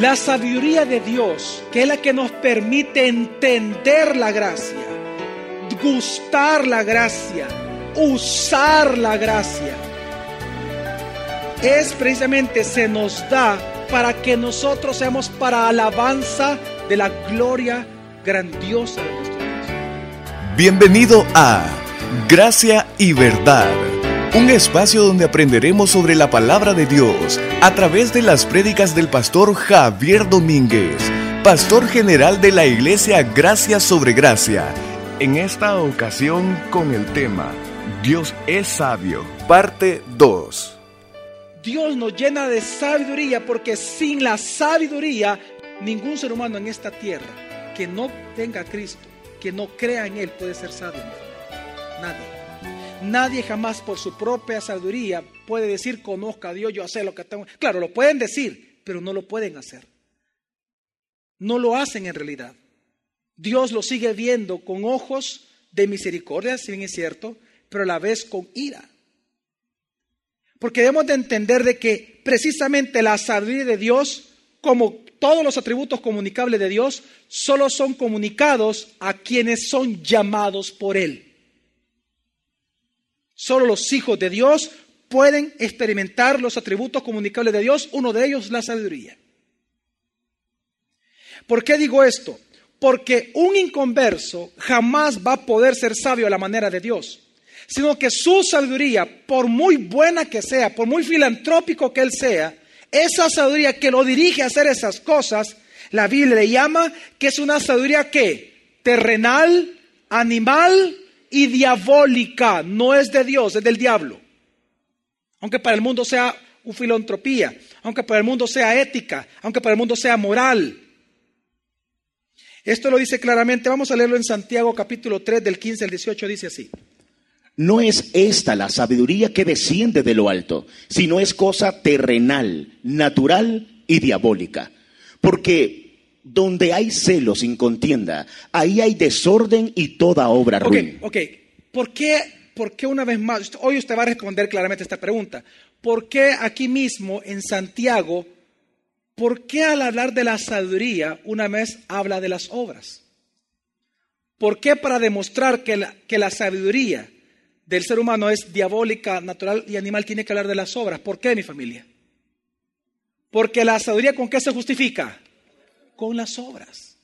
La sabiduría de Dios, que es la que nos permite entender la gracia, gustar la gracia, usar la gracia, es precisamente se nos da para que nosotros seamos para alabanza de la gloria grandiosa de nuestro Dios. Bienvenido a Gracia y Verdad, un espacio donde aprenderemos sobre la palabra de Dios a través de las prédicas del pastor Javier Domínguez, pastor general de la iglesia Gracia sobre Gracia. En esta ocasión con el tema Dios es sabio, parte 2. Dios nos llena de sabiduría porque sin la sabiduría ningún ser humano en esta tierra que no tenga a Cristo, que no crea en Él puede ser sabio. Nadie. Nadie jamás por su propia sabiduría puede decir conozca a Dios, yo sé lo que tengo. Claro, lo pueden decir, pero no lo pueden hacer. No lo hacen en realidad. Dios lo sigue viendo con ojos de misericordia, si bien es cierto, pero a la vez con ira. Porque debemos de entender de que precisamente la sabiduría de Dios, como todos los atributos comunicables de Dios, solo son comunicados a quienes son llamados por Él. Solo los hijos de Dios pueden experimentar los atributos comunicables de Dios, uno de ellos la sabiduría. ¿Por qué digo esto? Porque un inconverso jamás va a poder ser sabio a la manera de Dios sino que su sabiduría, por muy buena que sea, por muy filantrópico que él sea, esa sabiduría que lo dirige a hacer esas cosas, la Biblia le llama que es una sabiduría que terrenal, animal y diabólica, no es de Dios, es del diablo. Aunque para el mundo sea filantropía, aunque para el mundo sea ética, aunque para el mundo sea moral. Esto lo dice claramente, vamos a leerlo en Santiago capítulo 3 del 15 al 18, dice así. No es esta la sabiduría que desciende de lo alto, sino es cosa terrenal, natural y diabólica. Porque donde hay celos sin contienda, ahí hay desorden y toda obra ruin. Ok, ok. ¿Por qué, ¿Por qué una vez más? Hoy usted va a responder claramente esta pregunta. ¿Por qué aquí mismo en Santiago, por qué al hablar de la sabiduría una vez habla de las obras? ¿Por qué para demostrar que la, que la sabiduría del ser humano es diabólica, natural y animal, tiene que hablar de las obras. ¿Por qué, mi familia? Porque la sabiduría con qué se justifica? Con las obras.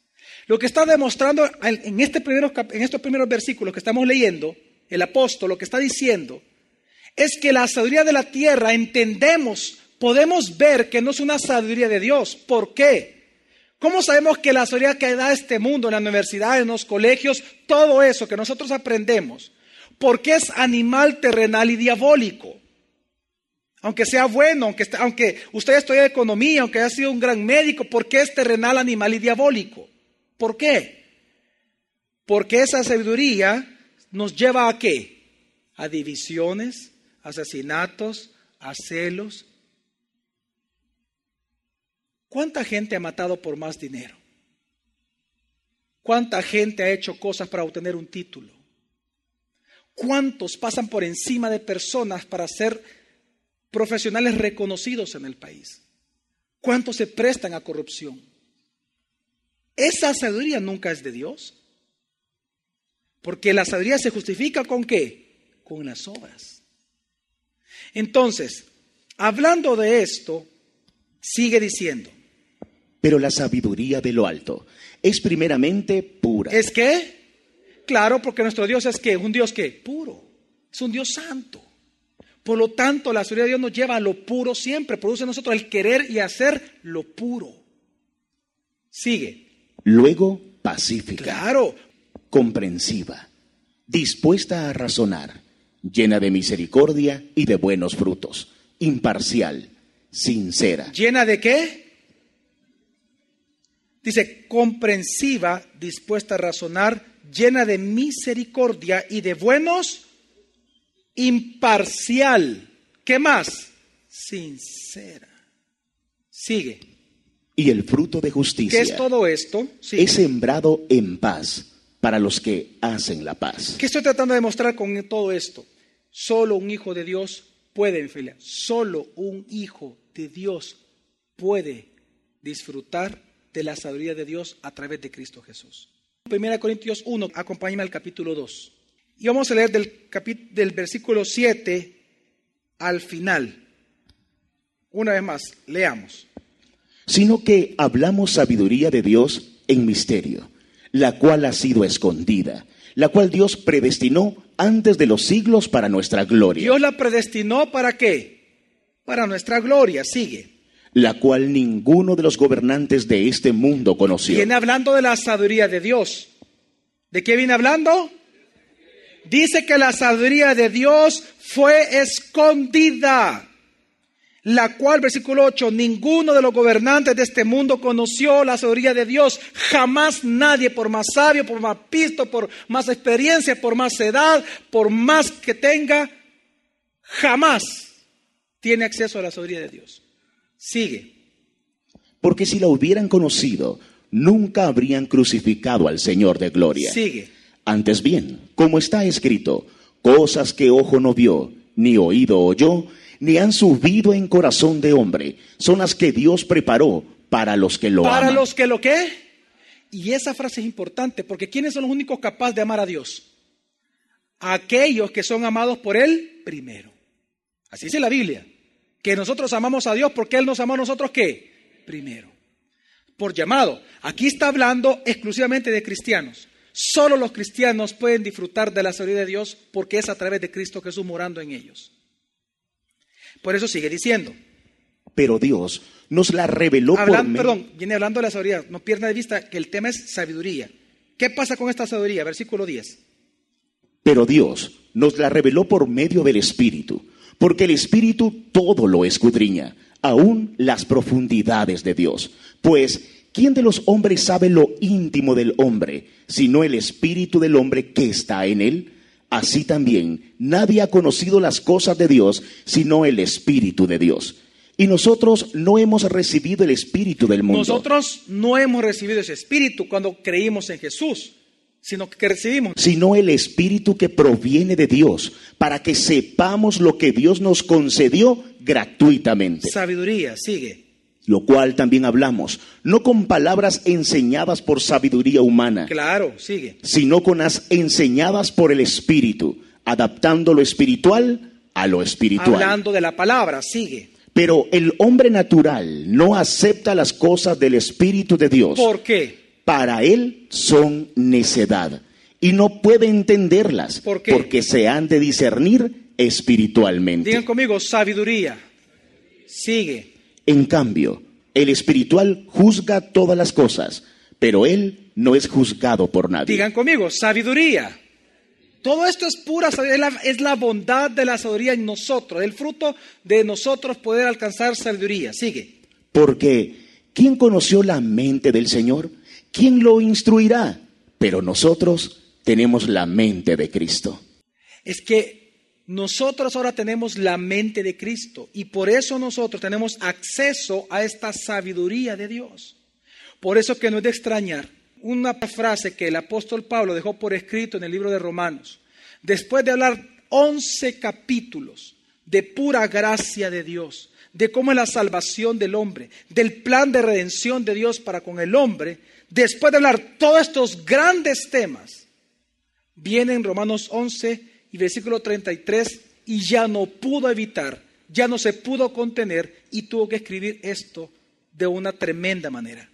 Lo que está demostrando en, este en estos primeros versículos que estamos leyendo, el apóstol lo que está diciendo es que la sabiduría de la tierra entendemos, podemos ver que no es una sabiduría de Dios. ¿Por qué? ¿Cómo sabemos que la sabiduría que da este mundo en la universidad, en los colegios, todo eso que nosotros aprendemos, porque es animal terrenal y diabólico. Aunque sea bueno, aunque, aunque usted estudie economía, aunque haya sido un gran médico, ¿por qué es terrenal, animal y diabólico? ¿Por qué? Porque esa sabiduría nos lleva a qué? A divisiones, asesinatos, a celos. ¿Cuánta gente ha matado por más dinero? ¿Cuánta gente ha hecho cosas para obtener un título? ¿Cuántos pasan por encima de personas para ser profesionales reconocidos en el país? ¿Cuántos se prestan a corrupción? Esa sabiduría nunca es de Dios. Porque la sabiduría se justifica con qué? Con las obras. Entonces, hablando de esto, sigue diciendo. Pero la sabiduría de lo alto es primeramente pura. ¿Es qué? Claro, porque nuestro Dios es que un Dios que puro, es un Dios santo. Por lo tanto, la sabiduría de Dios nos lleva a lo puro siempre, produce en nosotros el querer y hacer lo puro. Sigue. Luego, pacífica. Claro. Comprensiva, dispuesta a razonar, llena de misericordia y de buenos frutos, imparcial, sincera. ¿Llena de qué? Dice, comprensiva, dispuesta a razonar, llena de misericordia y de buenos, imparcial. ¿Qué más? Sincera. Sigue. Y el fruto de justicia. ¿Qué es todo esto? Es sembrado en paz para los que hacen la paz. ¿Qué estoy tratando de demostrar con todo esto? Solo un hijo de Dios puede, familia, solo un hijo de Dios puede disfrutar de la sabiduría de Dios a través de Cristo Jesús. 1 Corintios 1, acompáñame al capítulo 2. Y vamos a leer del, del versículo 7 al final. Una vez más, leamos. Sino que hablamos sabiduría de Dios en misterio, la cual ha sido escondida, la cual Dios predestinó antes de los siglos para nuestra gloria. Dios la predestinó para qué? Para nuestra gloria, sigue. La cual ninguno de los gobernantes de este mundo conoció. Viene hablando de la sabiduría de Dios. ¿De qué viene hablando? Dice que la sabiduría de Dios fue escondida la cual, versículo 8, ninguno de los gobernantes de este mundo conoció la sabiduría de Dios. Jamás nadie, por más sabio, por más pisto, por más experiencia, por más edad, por más que tenga, jamás tiene acceso a la sabiduría de Dios. Sigue. Porque si la hubieran conocido, nunca habrían crucificado al Señor de gloria. Sigue. Antes bien, como está escrito, cosas que ojo no vio, ni oído oyó, ni han subido en corazón de hombre. Son las que Dios preparó para los que lo aman. ¿Para los que lo qué? Y esa frase es importante porque ¿quiénes son los únicos capaces de amar a Dios? Aquellos que son amados por Él primero. Así dice la Biblia. Que nosotros amamos a Dios porque Él nos amó a nosotros qué? Primero. Por llamado. Aquí está hablando exclusivamente de cristianos. Solo los cristianos pueden disfrutar de la sabiduría de Dios porque es a través de Cristo Jesús morando en ellos. Por eso sigue diciendo. Pero Dios nos la reveló por Perdón, viene hablando de la sabiduría. No pierda de vista que el tema es sabiduría. ¿Qué pasa con esta sabiduría? Versículo 10. Pero Dios nos la reveló por medio del Espíritu, porque el Espíritu todo lo escudriña, aún las profundidades de Dios. Pues, ¿quién de los hombres sabe lo íntimo del hombre, sino el Espíritu del hombre que está en él? Así también nadie ha conocido las cosas de Dios sino el Espíritu de Dios. Y nosotros no hemos recibido el Espíritu del mundo. Nosotros no hemos recibido ese Espíritu cuando creímos en Jesús, sino que recibimos. Sino el Espíritu que proviene de Dios, para que sepamos lo que Dios nos concedió gratuitamente. Sabiduría, sigue lo cual también hablamos, no con palabras enseñadas por sabiduría humana. Claro, sigue. Sino con las enseñadas por el Espíritu, adaptando lo espiritual a lo espiritual. Hablando de la palabra, sigue. Pero el hombre natural no acepta las cosas del Espíritu de Dios. ¿Por qué? Para él son necedad y no puede entenderlas. ¿Por qué? Porque se han de discernir espiritualmente. Digan conmigo, sabiduría. Sigue. En cambio, el espiritual juzga todas las cosas, pero él no es juzgado por nadie. Digan conmigo, sabiduría. Todo esto es pura sabiduría, es la bondad de la sabiduría en nosotros, el fruto de nosotros poder alcanzar sabiduría. Sigue. Porque, ¿quién conoció la mente del Señor? ¿Quién lo instruirá? Pero nosotros tenemos la mente de Cristo. Es que nosotros ahora tenemos la mente de Cristo y por eso nosotros tenemos acceso a esta sabiduría de Dios. Por eso que no es de extrañar una frase que el apóstol Pablo dejó por escrito en el libro de Romanos. Después de hablar 11 capítulos de pura gracia de Dios, de cómo es la salvación del hombre, del plan de redención de Dios para con el hombre, después de hablar todos estos grandes temas, viene en Romanos 11 y versículo 33, y ya no pudo evitar, ya no se pudo contener y tuvo que escribir esto de una tremenda manera.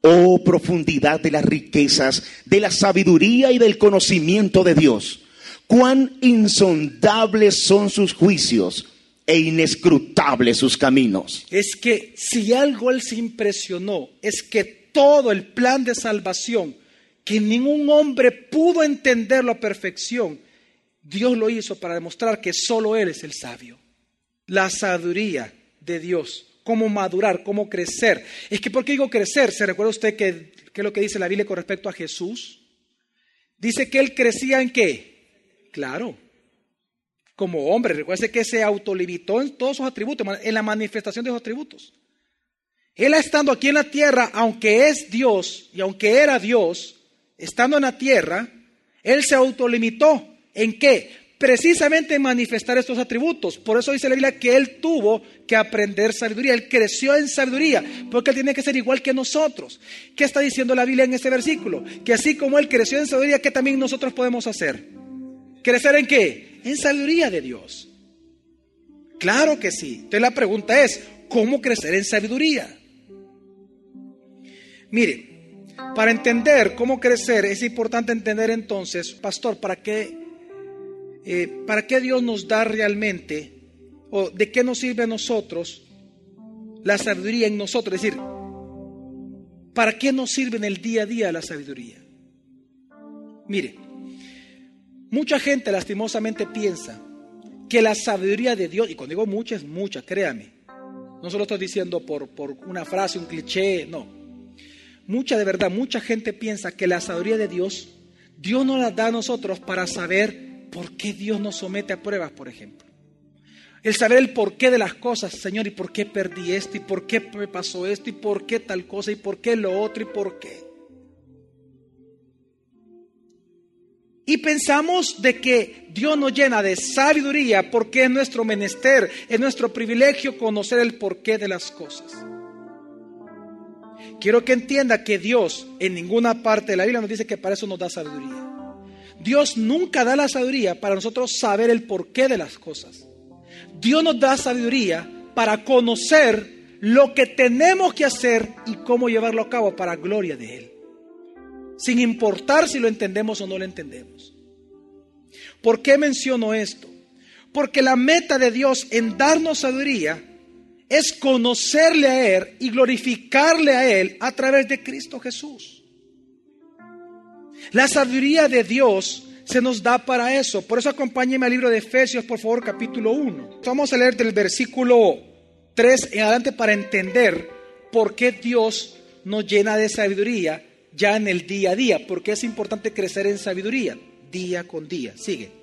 Oh profundidad de las riquezas, de la sabiduría y del conocimiento de Dios. Cuán insondables son sus juicios e inescrutables sus caminos. Es que si algo él se impresionó, es que todo el plan de salvación que ningún hombre pudo entenderlo a perfección, Dios lo hizo para demostrar que solo Él es el sabio. La sabiduría de Dios, cómo madurar, cómo crecer. Es que, ¿por qué digo crecer? ¿Se recuerda usted que, es lo que dice la Biblia con respecto a Jesús? Dice que Él crecía en qué? Claro, como hombre. Recuerde que se autolimitó en todos sus atributos, en la manifestación de sus atributos. Él estando aquí en la tierra, aunque es Dios y aunque era Dios, estando en la tierra, Él se autolimitó. ¿En qué? precisamente en manifestar estos atributos. Por eso dice la Biblia que Él tuvo que aprender sabiduría. Él creció en sabiduría, porque Él tiene que ser igual que nosotros. ¿Qué está diciendo la Biblia en este versículo? Que así como Él creció en sabiduría, ¿qué también nosotros podemos hacer? ¿Crecer en qué? En sabiduría de Dios. Claro que sí. Entonces la pregunta es, ¿cómo crecer en sabiduría? Mire, para entender cómo crecer es importante entender entonces, pastor, ¿para qué, eh, ¿para qué Dios nos da realmente o de qué nos sirve a nosotros la sabiduría en nosotros? Es decir, ¿para qué nos sirve en el día a día la sabiduría? Mire, mucha gente lastimosamente piensa que la sabiduría de Dios, y cuando digo mucha es mucha, créame, no solo estoy diciendo por, por una frase, un cliché, no mucha de verdad, mucha gente piensa que la sabiduría de Dios, Dios nos la da a nosotros para saber por qué Dios nos somete a pruebas, por ejemplo. El saber el porqué de las cosas, Señor, y por qué perdí esto, y por qué me pasó esto, y por qué tal cosa, y por qué lo otro, y por qué. Y pensamos de que Dios nos llena de sabiduría porque es nuestro menester, es nuestro privilegio conocer el porqué de las cosas. Quiero que entienda que Dios en ninguna parte de la Biblia nos dice que para eso nos da sabiduría. Dios nunca da la sabiduría para nosotros saber el porqué de las cosas. Dios nos da sabiduría para conocer lo que tenemos que hacer y cómo llevarlo a cabo para gloria de Él. Sin importar si lo entendemos o no lo entendemos. ¿Por qué menciono esto? Porque la meta de Dios en darnos sabiduría es conocerle a Él y glorificarle a Él a través de Cristo Jesús. La sabiduría de Dios se nos da para eso. Por eso acompáñeme al libro de Efesios, por favor, capítulo 1. Vamos a leer del versículo 3 en adelante para entender por qué Dios nos llena de sabiduría ya en el día a día. Porque es importante crecer en sabiduría día con día. Sigue.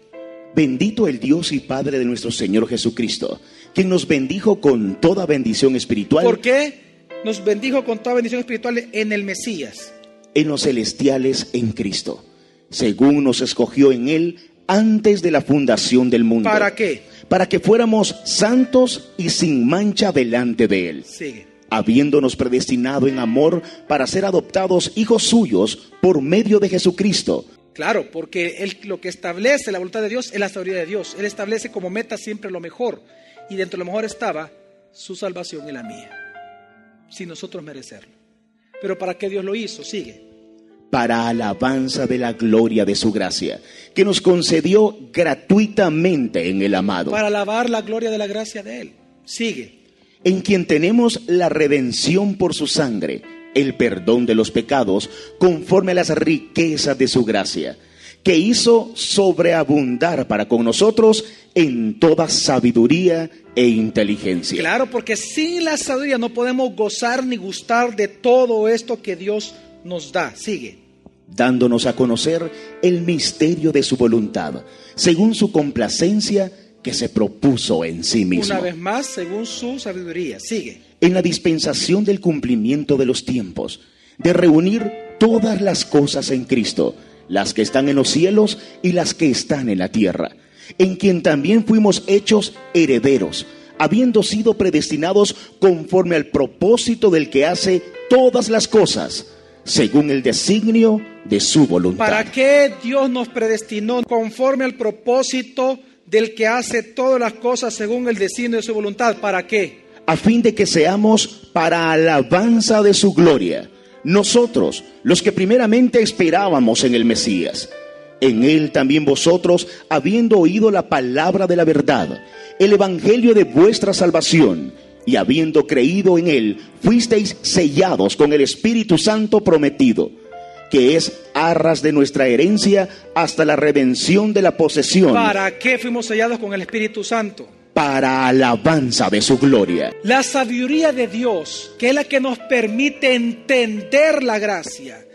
Bendito el Dios y Padre de nuestro Señor Jesucristo quien nos bendijo con toda bendición espiritual. ¿Por qué nos bendijo con toda bendición espiritual en el Mesías? En los celestiales en Cristo, según nos escogió en Él antes de la fundación del mundo. ¿Para qué? Para que fuéramos santos y sin mancha delante de Él. Sigue. Habiéndonos predestinado en amor para ser adoptados hijos suyos por medio de Jesucristo. Claro, porque él, lo que establece la voluntad de Dios es la sabiduría de Dios. Él establece como meta siempre lo mejor y dentro de lo mejor estaba su salvación y la mía, sin nosotros merecerlo. Pero ¿para qué Dios lo hizo? Sigue. Para alabanza de la gloria de su gracia, que nos concedió gratuitamente en el amado. Para alabar la gloria de la gracia de Él. Sigue. En quien tenemos la redención por su sangre, el perdón de los pecados, conforme a las riquezas de su gracia que hizo sobreabundar para con nosotros en toda sabiduría e inteligencia. Claro, porque sin la sabiduría no podemos gozar ni gustar de todo esto que Dios nos da. Sigue. Dándonos a conocer el misterio de su voluntad, según su complacencia que se propuso en sí mismo. Una vez más, según su sabiduría. Sigue. En la dispensación del cumplimiento de los tiempos, de reunir todas las cosas en Cristo las que están en los cielos y las que están en la tierra, en quien también fuimos hechos herederos, habiendo sido predestinados conforme al propósito del que hace todas las cosas, según el designio de su voluntad. ¿Para qué Dios nos predestinó conforme al propósito del que hace todas las cosas según el designio de su voluntad? ¿Para qué? A fin de que seamos para alabanza de su gloria nosotros, los que primeramente esperábamos en el Mesías. En él también vosotros, habiendo oído la palabra de la verdad, el evangelio de vuestra salvación, y habiendo creído en él, fuisteis sellados con el Espíritu Santo prometido, que es arras de nuestra herencia hasta la redención de la posesión. ¿Para qué fuimos sellados con el Espíritu Santo? Para alabanza de su gloria. La sabiduría de Dios, que es la que nos permite entender la gracia,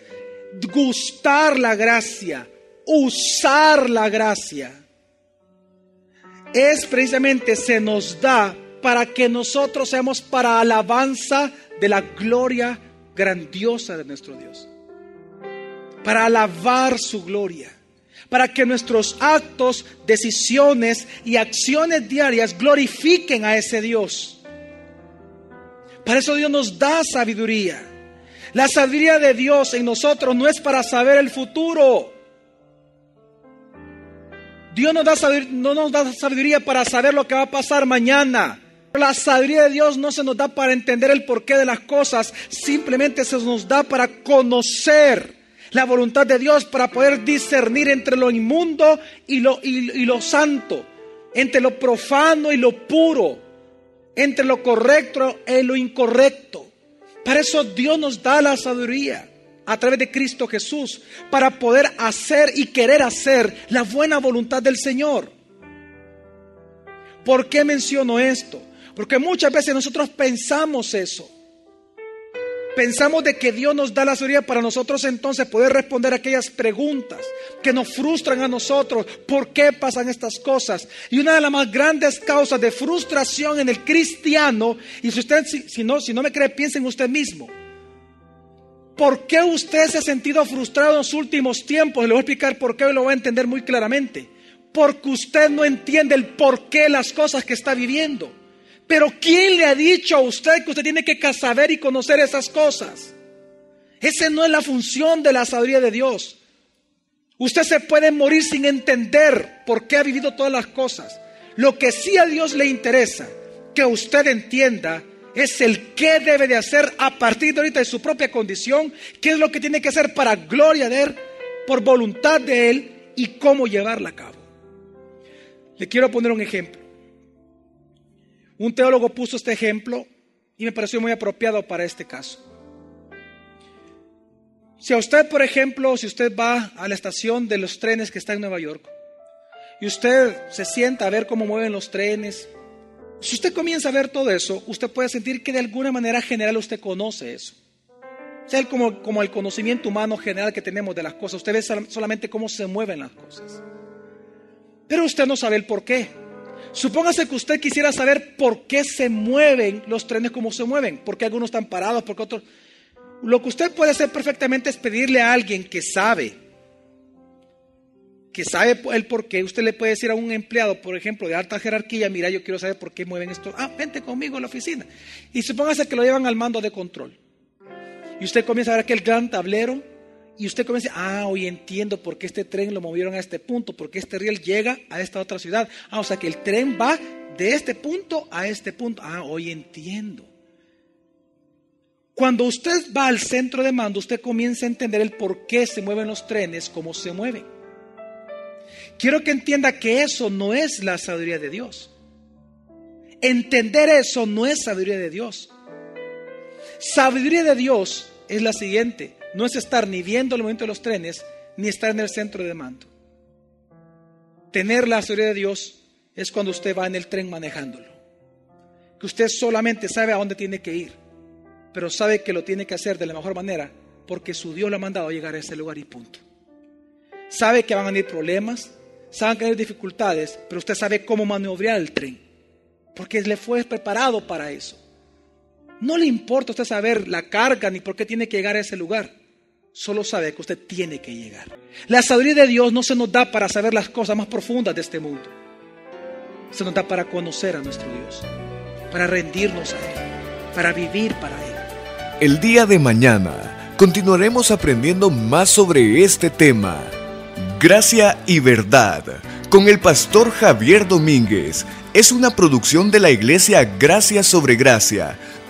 gustar la gracia, usar la gracia, es precisamente se nos da para que nosotros seamos para alabanza de la gloria grandiosa de nuestro Dios. Para alabar su gloria. Para que nuestros actos, decisiones y acciones diarias glorifiquen a ese Dios. Para eso Dios nos da sabiduría. La sabiduría de Dios en nosotros no es para saber el futuro. Dios nos da no nos da sabiduría para saber lo que va a pasar mañana. La sabiduría de Dios no se nos da para entender el porqué de las cosas, simplemente se nos da para conocer la voluntad de Dios, para poder discernir entre lo inmundo y lo, y lo santo, entre lo profano y lo puro, entre lo correcto y lo incorrecto. Para eso Dios nos da la sabiduría a través de Cristo Jesús, para poder hacer y querer hacer la buena voluntad del Señor. ¿Por qué menciono esto? Porque muchas veces nosotros pensamos eso. Pensamos de que Dios nos da la sabiduría para nosotros entonces poder responder aquellas preguntas que nos frustran a nosotros. ¿Por qué pasan estas cosas? Y una de las más grandes causas de frustración en el cristiano, y si usted, si, no, si no me cree, piense en usted mismo. ¿Por qué usted se ha sentido frustrado en los últimos tiempos? Le voy a explicar por qué y lo voy a entender muy claramente. Porque usted no entiende el por qué las cosas que está viviendo. Pero ¿quién le ha dicho a usted que usted tiene que saber y conocer esas cosas? Esa no es la función de la sabiduría de Dios. Usted se puede morir sin entender por qué ha vivido todas las cosas. Lo que sí a Dios le interesa que usted entienda es el qué debe de hacer a partir de ahorita de su propia condición, qué es lo que tiene que hacer para gloria de Él, por voluntad de Él y cómo llevarla a cabo. Le quiero poner un ejemplo. Un teólogo puso este ejemplo y me pareció muy apropiado para este caso. Si a usted, por ejemplo, si usted va a la estación de los trenes que está en Nueva York y usted se sienta a ver cómo mueven los trenes, si usted comienza a ver todo eso, usted puede sentir que de alguna manera general usted conoce eso. O sea, como, como el conocimiento humano general que tenemos de las cosas. Usted ve solamente cómo se mueven las cosas. Pero usted no sabe el por qué. Supóngase que usted quisiera saber por qué se mueven los trenes como se mueven, por qué algunos están parados, por qué otros... Lo que usted puede hacer perfectamente es pedirle a alguien que sabe que sabe el por qué, usted le puede decir a un empleado, por ejemplo, de alta jerarquía, mira, yo quiero saber por qué mueven esto. Ah, vente conmigo a la oficina. Y supóngase que lo llevan al mando de control. Y usted comienza a ver aquel gran tablero y usted comienza, ah, hoy entiendo por qué este tren lo movieron a este punto, porque este riel llega a esta otra ciudad. Ah, o sea que el tren va de este punto a este punto. Ah, hoy entiendo. Cuando usted va al centro de mando, usted comienza a entender el por qué se mueven los trenes, cómo se mueven. Quiero que entienda que eso no es la sabiduría de Dios. Entender eso no es sabiduría de Dios. Sabiduría de Dios es la siguiente. No es estar ni viendo el movimiento de los trenes, ni estar en el centro de mando. Tener la sabiduría de Dios es cuando usted va en el tren manejándolo. Que usted solamente sabe a dónde tiene que ir, pero sabe que lo tiene que hacer de la mejor manera porque su Dios lo ha mandado a llegar a ese lugar y punto. Sabe que van a venir problemas, saben que hay dificultades, pero usted sabe cómo maniobrar el tren, porque le fue preparado para eso. No le importa a usted saber la carga ni por qué tiene que llegar a ese lugar. Solo sabe que usted tiene que llegar. La sabiduría de Dios no se nos da para saber las cosas más profundas de este mundo. Se nos da para conocer a nuestro Dios, para rendirnos a Él, para vivir para Él. El día de mañana continuaremos aprendiendo más sobre este tema. Gracia y Verdad, con el pastor Javier Domínguez, es una producción de la iglesia Gracia sobre Gracia.